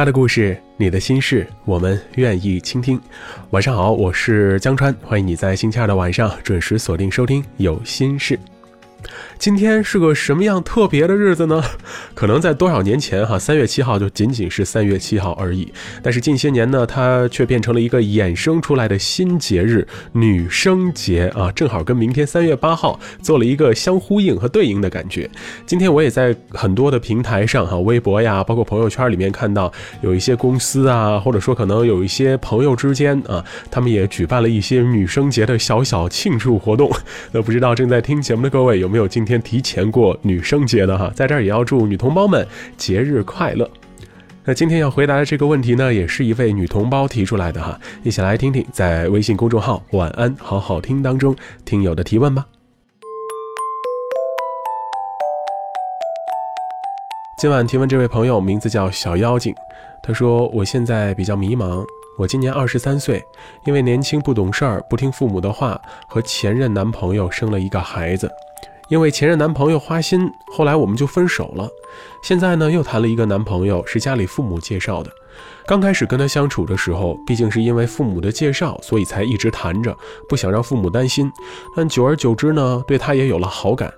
他的故事，你的心事，我们愿意倾听。晚上好，我是江川，欢迎你在星期二的晚上准时锁定收听《有心事》。今天是个什么样特别的日子呢？可能在多少年前，哈，三月七号就仅仅是三月七号而已。但是近些年呢，它却变成了一个衍生出来的新节日——女生节啊，正好跟明天三月八号做了一个相呼应和对应的感觉。今天我也在很多的平台上，哈，微博呀，包括朋友圈里面看到有一些公司啊，或者说可能有一些朋友之间啊，他们也举办了一些女生节的小小庆祝活动。那不知道正在听节目的各位有有没有今天？提前过女生节的哈，在这儿也要祝女同胞们节日快乐。那今天要回答的这个问题呢，也是一位女同胞提出来的哈，一起来听听在微信公众号“晚安好好听”当中听友的提问吧。今晚提问这位朋友名字叫小妖精，他说：“我现在比较迷茫，我今年二十三岁，因为年轻不懂事儿，不听父母的话，和前任男朋友生了一个孩子。”因为前任男朋友花心，后来我们就分手了。现在呢，又谈了一个男朋友，是家里父母介绍的。刚开始跟他相处的时候，毕竟是因为父母的介绍，所以才一直谈着，不想让父母担心。但久而久之呢，对他也有了好感。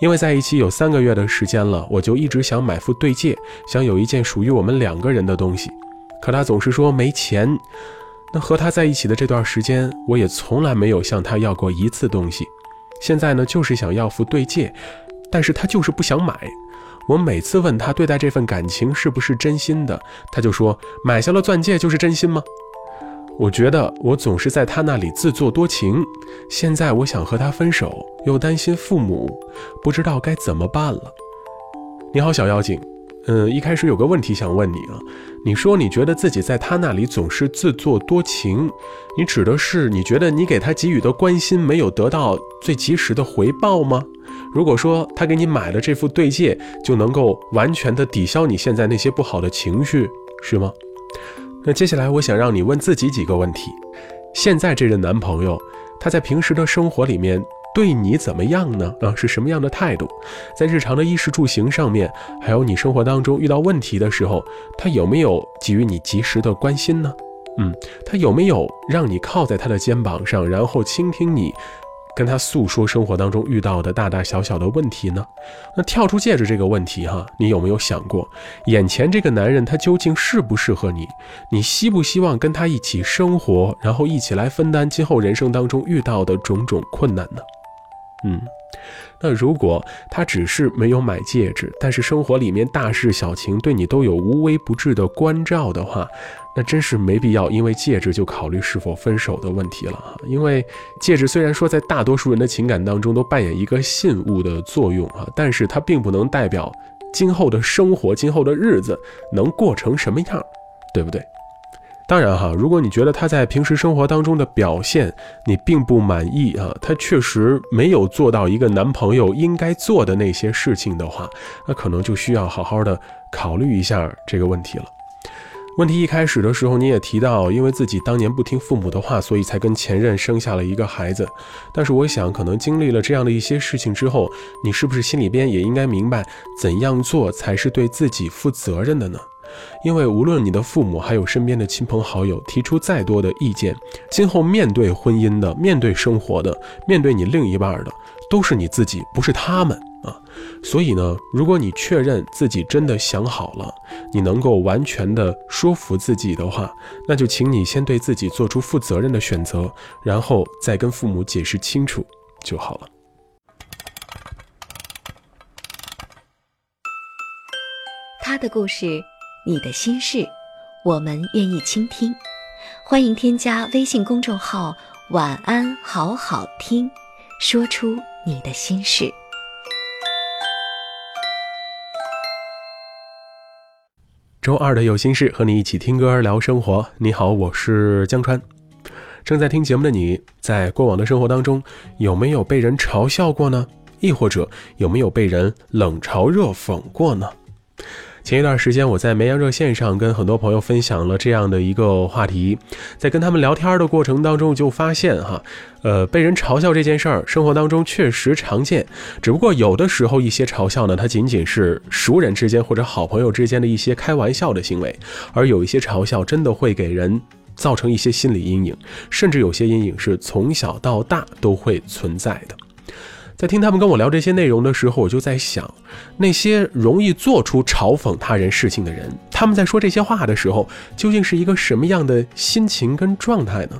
因为在一起有三个月的时间了，我就一直想买副对戒，想有一件属于我们两个人的东西。可他总是说没钱。那和他在一起的这段时间，我也从来没有向他要过一次东西。现在呢，就是想要副对戒，但是他就是不想买。我每次问他对待这份感情是不是真心的，他就说买下了钻戒就是真心吗？我觉得我总是在他那里自作多情。现在我想和他分手，又担心父母，不知道该怎么办了。你好，小妖精。嗯，一开始有个问题想问你啊，你说你觉得自己在他那里总是自作多情，你指的是你觉得你给他给予的关心没有得到最及时的回报吗？如果说他给你买了这副对戒，就能够完全的抵消你现在那些不好的情绪，是吗？那接下来我想让你问自己几个问题：现在这任男朋友，他在平时的生活里面。对你怎么样呢？啊，是什么样的态度？在日常的衣食住行上面，还有你生活当中遇到问题的时候，他有没有给予你及时的关心呢？嗯，他有没有让你靠在他的肩膀上，然后倾听你？跟他诉说生活当中遇到的大大小小的问题呢？那跳出戒指这个问题哈，你有没有想过，眼前这个男人他究竟适不适合你？你希不希望跟他一起生活，然后一起来分担今后人生当中遇到的种种困难呢？嗯。那如果他只是没有买戒指，但是生活里面大事小情对你都有无微不至的关照的话，那真是没必要因为戒指就考虑是否分手的问题了哈。因为戒指虽然说在大多数人的情感当中都扮演一个信物的作用啊，但是它并不能代表今后的生活、今后的日子能过成什么样，对不对？当然哈，如果你觉得他在平时生活当中的表现你并不满意啊，他确实没有做到一个男朋友应该做的那些事情的话，那可能就需要好好的考虑一下这个问题了。问题一开始的时候你也提到，因为自己当年不听父母的话，所以才跟前任生下了一个孩子。但是我想，可能经历了这样的一些事情之后，你是不是心里边也应该明白，怎样做才是对自己负责任的呢？因为无论你的父母还有身边的亲朋好友提出再多的意见，今后面对婚姻的、面对生活的、面对你另一半的，都是你自己，不是他们啊。所以呢，如果你确认自己真的想好了，你能够完全的说服自己的话，那就请你先对自己做出负责任的选择，然后再跟父母解释清楚就好了。他的故事。你的心事，我们愿意倾听。欢迎添加微信公众号“晚安好好听”，说出你的心事。周二的有心事，和你一起听歌聊生活。你好，我是江川。正在听节目的你，在过往的生活当中，有没有被人嘲笑过呢？亦或者有没有被人冷嘲热讽过呢？前一段时间，我在绵阳热线上跟很多朋友分享了这样的一个话题，在跟他们聊天的过程当中，就发现哈，呃，被人嘲笑这件事儿，生活当中确实常见。只不过有的时候一些嘲笑呢，它仅仅是熟人之间或者好朋友之间的一些开玩笑的行为，而有一些嘲笑真的会给人造成一些心理阴影，甚至有些阴影是从小到大都会存在的。在听他们跟我聊这些内容的时候，我就在想，那些容易做出嘲讽他人事情的人，他们在说这些话的时候，究竟是一个什么样的心情跟状态呢？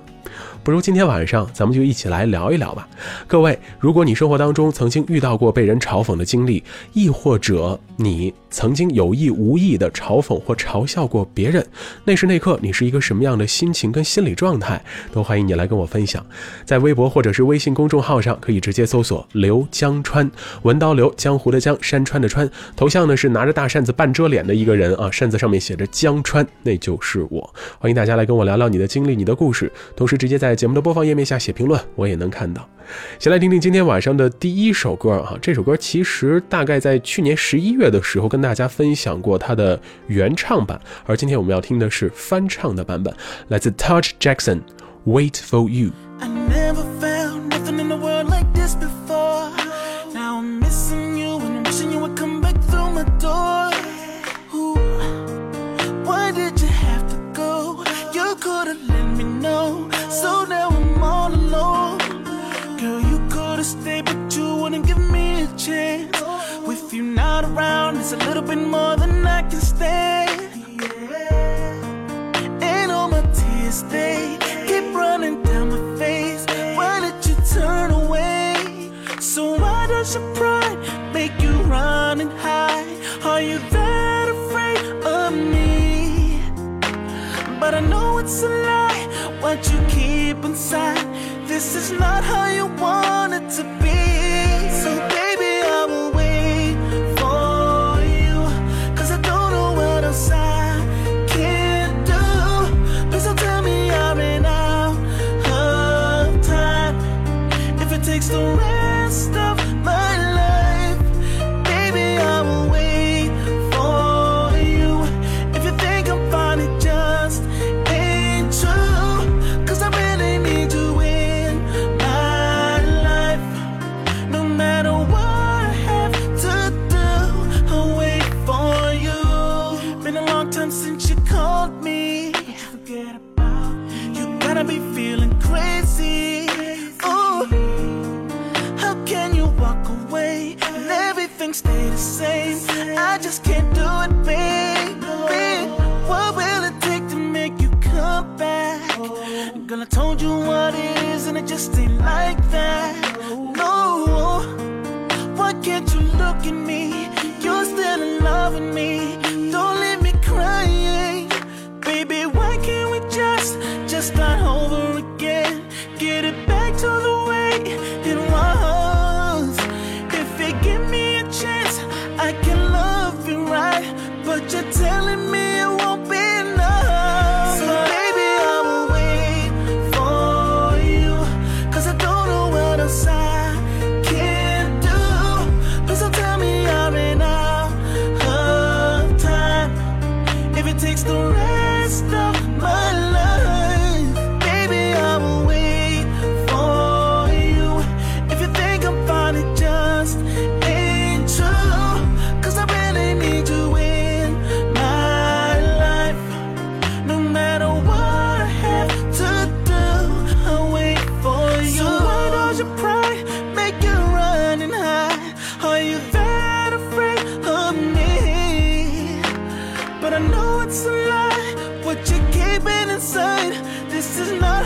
不如今天晚上咱们就一起来聊一聊吧。各位，如果你生活当中曾经遇到过被人嘲讽的经历，亦或者你曾经有意无意的嘲讽或嘲笑过别人，那时那刻你是一个什么样的心情跟心理状态，都欢迎你来跟我分享。在微博或者是微信公众号上，可以直接搜索“刘江川”，文刀刘，江湖的江，山川的川，头像呢是拿着大扇子半遮脸的一个人啊，扇子上面写着江川，那就是我。欢迎大家来跟我聊聊你的经历、你的故事，同时直接在。节目的播放页面下写评论，我也能看到。先来听听今天晚上的第一首歌啊，这首歌其实大概在去年十一月的时候跟大家分享过它的原唱版，而今天我们要听的是翻唱的版本，来自 Touch Jackson，《Wait for You》。I never found nothing in the world more than I can stand. And all my tears, they keep running down my face. Why did you turn away? So why does your pride make you run and hide? Are you that afraid of me? But I know it's a lie, what you keep inside. This is not how you want it to be. time since you called me. Forget about me. You gotta be feeling crazy. crazy. Ooh, how can you walk away and everything stay the same? I just can't do it, baby. What will it take to make you come back? Girl, I told you what it is, and it just ain't like that. right, but you're it's a lie. What you're keeping inside, this is not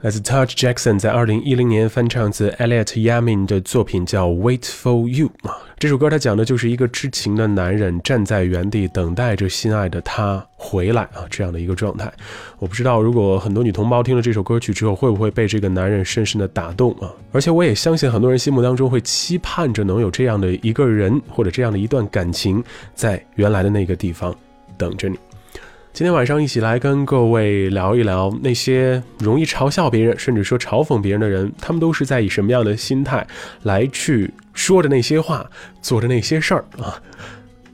来自 Touch Jackson 在二零一零年翻唱自 Elliot Yamin 的作品叫《Wait for You》啊，这首歌它讲的就是一个痴情的男人站在原地等待着心爱的她回来啊这样的一个状态。我不知道如果很多女同胞听了这首歌曲之后会不会被这个男人深深的打动啊？而且我也相信很多人心目当中会期盼着能有这样的一个人或者这样的一段感情在原来的那个地方等着你。今天晚上一起来跟各位聊一聊那些容易嘲笑别人，甚至说嘲讽别人的人，他们都是在以什么样的心态来去说着那些话，做着那些事儿啊？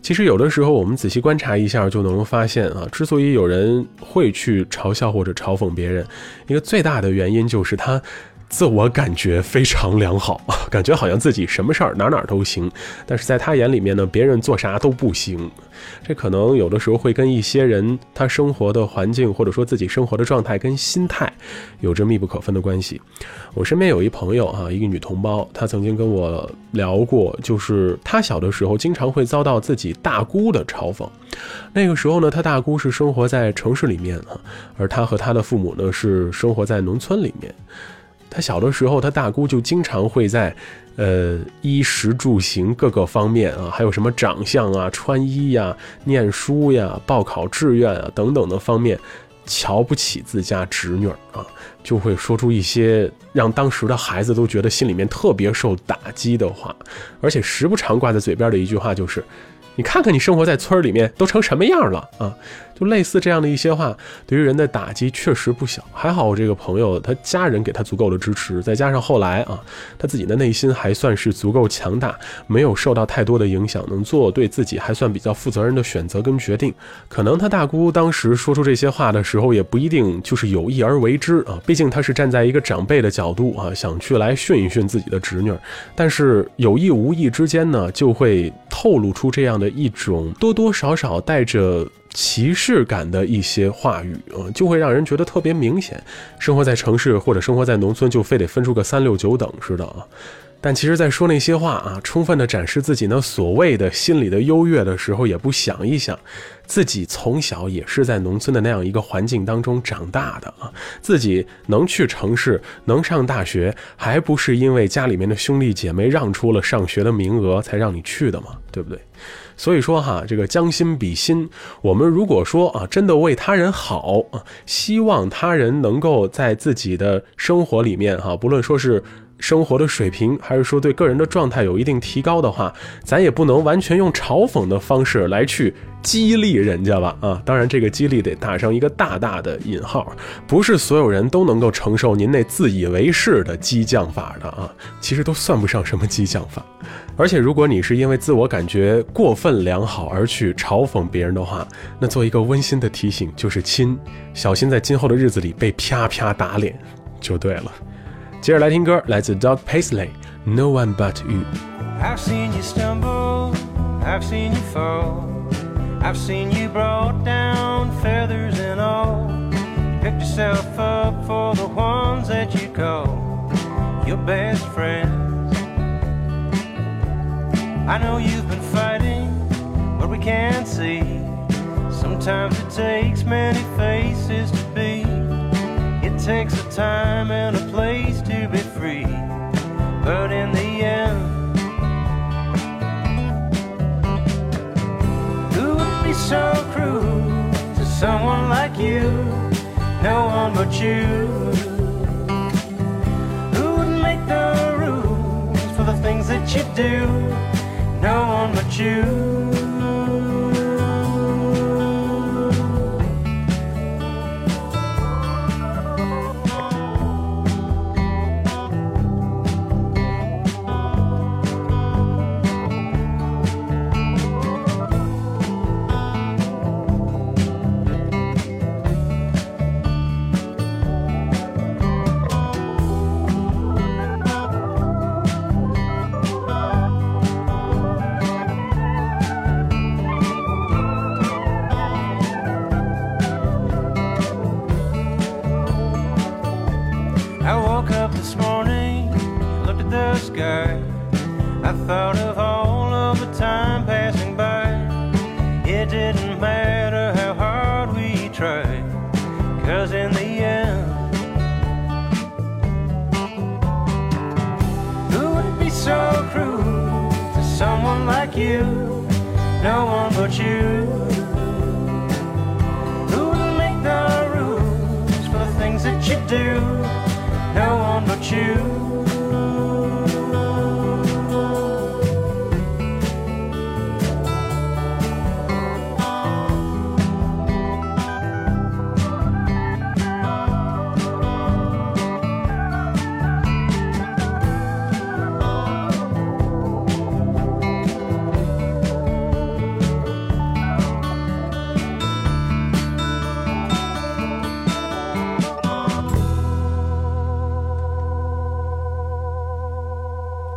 其实有的时候我们仔细观察一下，就能发现啊，之所以有人会去嘲笑或者嘲讽别人，一个最大的原因就是他。自我感觉非常良好，感觉好像自己什么事儿哪哪都行，但是在他眼里面呢，别人做啥都不行。这可能有的时候会跟一些人他生活的环境，或者说自己生活的状态跟心态有着密不可分的关系。我身边有一朋友啊，一个女同胞，她曾经跟我聊过，就是她小的时候经常会遭到自己大姑的嘲讽。那个时候呢，她大姑是生活在城市里面啊，而她和她的父母呢是生活在农村里面。他小的时候，他大姑就经常会在，呃，衣食住行各个方面啊，还有什么长相啊、穿衣呀、念书呀、报考志愿啊等等的方面，瞧不起自家侄女啊，就会说出一些让当时的孩子都觉得心里面特别受打击的话，而且时不常挂在嘴边的一句话就是：“你看看你生活在村里面都成什么样了啊！”就类似这样的一些话，对于人的打击确实不小。还好我这个朋友，他家人给他足够的支持，再加上后来啊，他自己的内心还算是足够强大，没有受到太多的影响，能做对自己还算比较负责任的选择跟决定。可能他大姑当时说出这些话的时候，也不一定就是有意而为之啊，毕竟他是站在一个长辈的角度啊，想去来训一训自己的侄女。但是有意无意之间呢，就会透露出这样的一种多多少少带着。歧视感的一些话语啊，就会让人觉得特别明显。生活在城市或者生活在农村，就非得分出个三六九等似的啊。但其实，在说那些话啊，充分的展示自己那所谓的心理的优越的时候，也不想一想，自己从小也是在农村的那样一个环境当中长大的啊。自己能去城市，能上大学，还不是因为家里面的兄弟姐妹让出了上学的名额才让你去的嘛？对不对？所以说哈，这个将心比心，我们如果说啊，真的为他人好啊，希望他人能够在自己的生活里面哈，不论说是。生活的水平，还是说对个人的状态有一定提高的话，咱也不能完全用嘲讽的方式来去激励人家吧？啊，当然这个激励得打上一个大大的引号，不是所有人都能够承受您那自以为是的激将法的啊，其实都算不上什么激将法。而且如果你是因为自我感觉过分良好而去嘲讽别人的话，那做一个温馨的提醒就是亲，小心在今后的日子里被啪啪打脸就对了。接着来听歌，来自 Doug Paisley，《No One But You》。I've seen you stumble, I've seen you fall, I've seen you brought down, feathers and all. Picked yourself up for the ones that you call your best friends. I know you've been fighting what we can't see. Sometimes it takes many faces to be takes a time and a place to be free. But in the end, who would be so cruel to someone like you? No one but you. Who would make the rules for the things that you do? No one but you.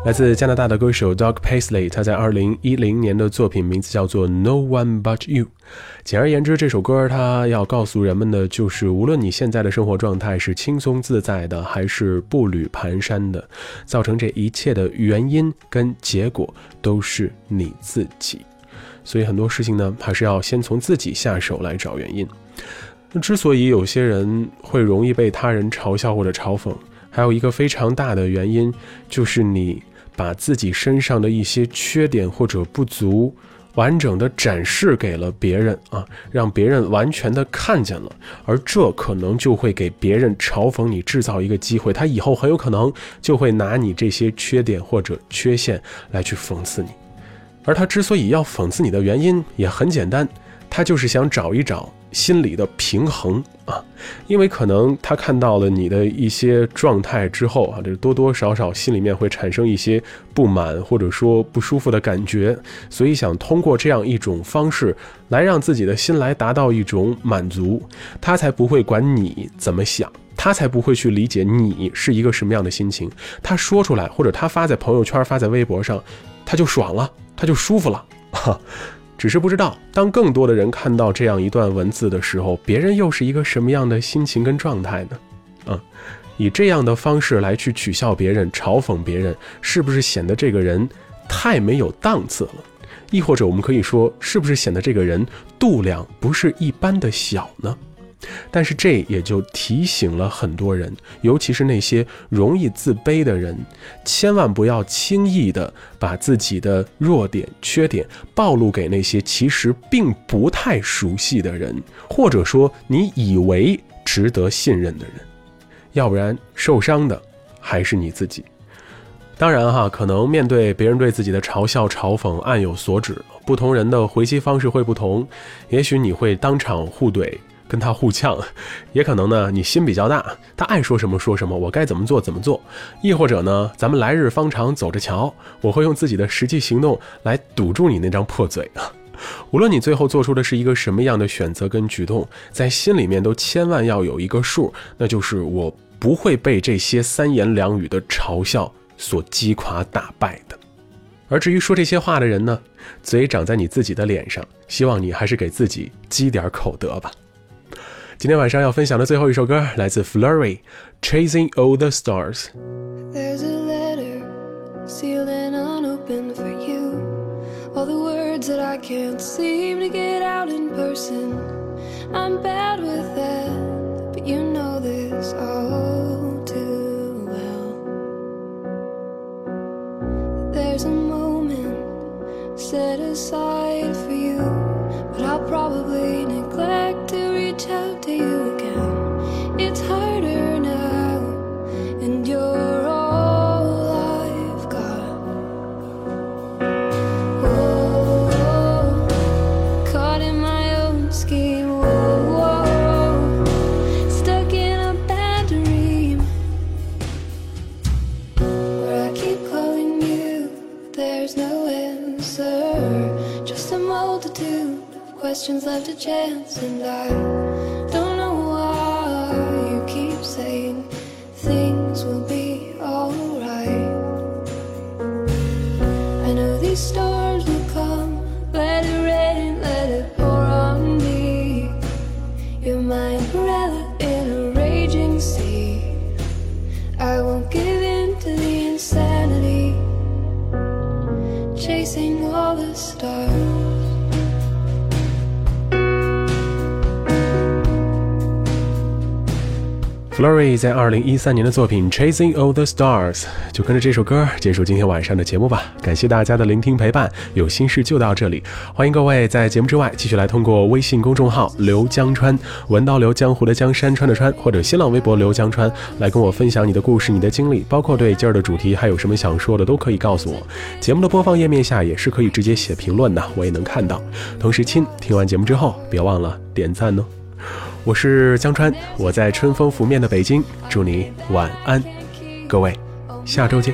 来自加拿大的歌手 Doug Paisley，他在二零一零年的作品名字叫做《No One But You》。简而言之，这首歌他要告诉人们的就是，无论你现在的生活状态是轻松自在的，还是步履蹒跚的，造成这一切的原因跟结果都是你自己。所以很多事情呢，还是要先从自己下手来找原因。那之所以有些人会容易被他人嘲笑或者嘲讽，还有一个非常大的原因就是你。把自己身上的一些缺点或者不足，完整的展示给了别人啊，让别人完全的看见了，而这可能就会给别人嘲讽你制造一个机会，他以后很有可能就会拿你这些缺点或者缺陷来去讽刺你，而他之所以要讽刺你的原因也很简单，他就是想找一找。心理的平衡啊，因为可能他看到了你的一些状态之后啊，这多多少少心里面会产生一些不满或者说不舒服的感觉，所以想通过这样一种方式来让自己的心来达到一种满足，他才不会管你怎么想，他才不会去理解你是一个什么样的心情。他说出来或者他发在朋友圈、发在微博上，他就爽了，他就舒服了。只是不知道，当更多的人看到这样一段文字的时候，别人又是一个什么样的心情跟状态呢？嗯，以这样的方式来去取笑别人、嘲讽别人，是不是显得这个人太没有档次了？亦或者我们可以说，是不是显得这个人度量不是一般的小呢？但是这也就提醒了很多人，尤其是那些容易自卑的人，千万不要轻易的把自己的弱点、缺点暴露给那些其实并不太熟悉的人，或者说你以为值得信任的人，要不然受伤的还是你自己。当然哈，可能面对别人对自己的嘲笑、嘲讽，暗有所指，不同人的回击方式会不同，也许你会当场互怼。跟他互呛，也可能呢，你心比较大，他爱说什么说什么，我该怎么做怎么做，亦或者呢，咱们来日方长，走着瞧，我会用自己的实际行动来堵住你那张破嘴啊！无论你最后做出的是一个什么样的选择跟举动，在心里面都千万要有一个数，那就是我不会被这些三言两语的嘲笑所击垮打败的。而至于说这些话的人呢，嘴长在你自己的脸上，希望你还是给自己积点口德吧。今天晚上要分享的最后一首歌来自 Flurry，《Chasing All the Stars》。There's a letter sealed and unopened for you. All the words that I can't seem to get out in person. I'm bad with that, but you know this all too well. There's a moment set aside for you, chance in Flurry 在二零一三年的作品《Chasing All the Stars》，就跟着这首歌结束今天晚上的节目吧。感谢大家的聆听陪伴，有心事就到这里。欢迎各位在节目之外继续来通过微信公众号“刘江川”，文刀刘江湖的江山川的川，或者新浪微博刘江川来跟我分享你的故事、你的经历，包括对今儿的主题还有什么想说的，都可以告诉我。节目的播放页面下也是可以直接写评论的，我也能看到。同时，亲，听完节目之后别忘了点赞哦。我是江川，我在春风拂面的北京，祝你晚安，各位，下周见。